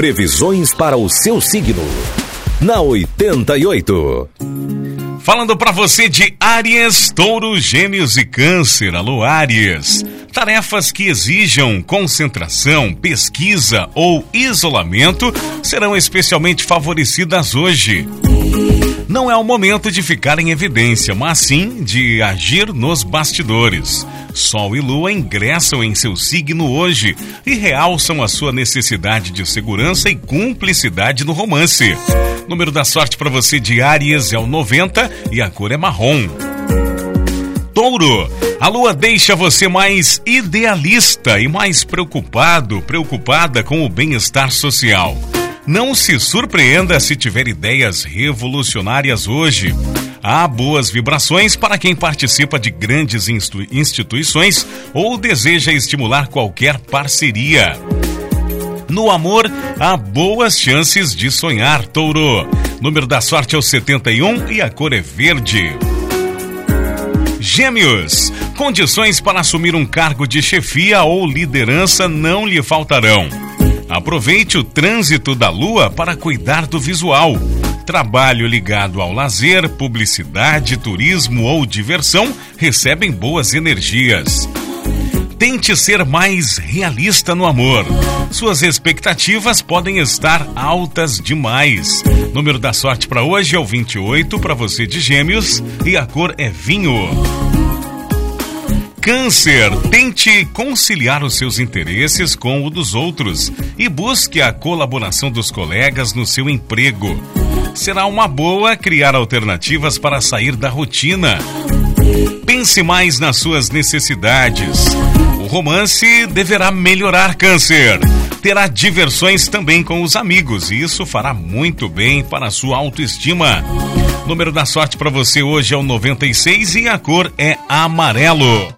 Previsões para o seu signo. Na 88. Falando para você de Áries, Touro, Gêmeos e Câncer. Alô, Áries. Tarefas que exijam concentração, pesquisa ou isolamento serão especialmente favorecidas hoje. Não é o momento de ficar em evidência, mas sim de agir nos bastidores. Sol e Lua ingressam em seu signo hoje e realçam a sua necessidade de segurança e cumplicidade no romance. Número da sorte para você de Áries é o 90 e a cor é marrom. Touro, a lua deixa você mais idealista e mais preocupado, preocupada com o bem-estar social. Não se surpreenda se tiver ideias revolucionárias hoje. Há boas vibrações para quem participa de grandes instituições ou deseja estimular qualquer parceria. No amor, há boas chances de sonhar, touro. Número da sorte é o 71 e a cor é verde. Gêmeos, condições para assumir um cargo de chefia ou liderança não lhe faltarão. Aproveite o trânsito da lua para cuidar do visual. Trabalho ligado ao lazer, publicidade, turismo ou diversão recebem boas energias. Tente ser mais realista no amor. Suas expectativas podem estar altas demais. Número da sorte para hoje é o 28 para você de Gêmeos e a cor é vinho. Câncer, tente conciliar os seus interesses com o dos outros e busque a colaboração dos colegas no seu emprego. Será uma boa criar alternativas para sair da rotina. Pense mais nas suas necessidades. O romance deverá melhorar Câncer. Terá diversões também com os amigos e isso fará muito bem para a sua autoestima. Número da sorte para você hoje é o 96 e a cor é amarelo.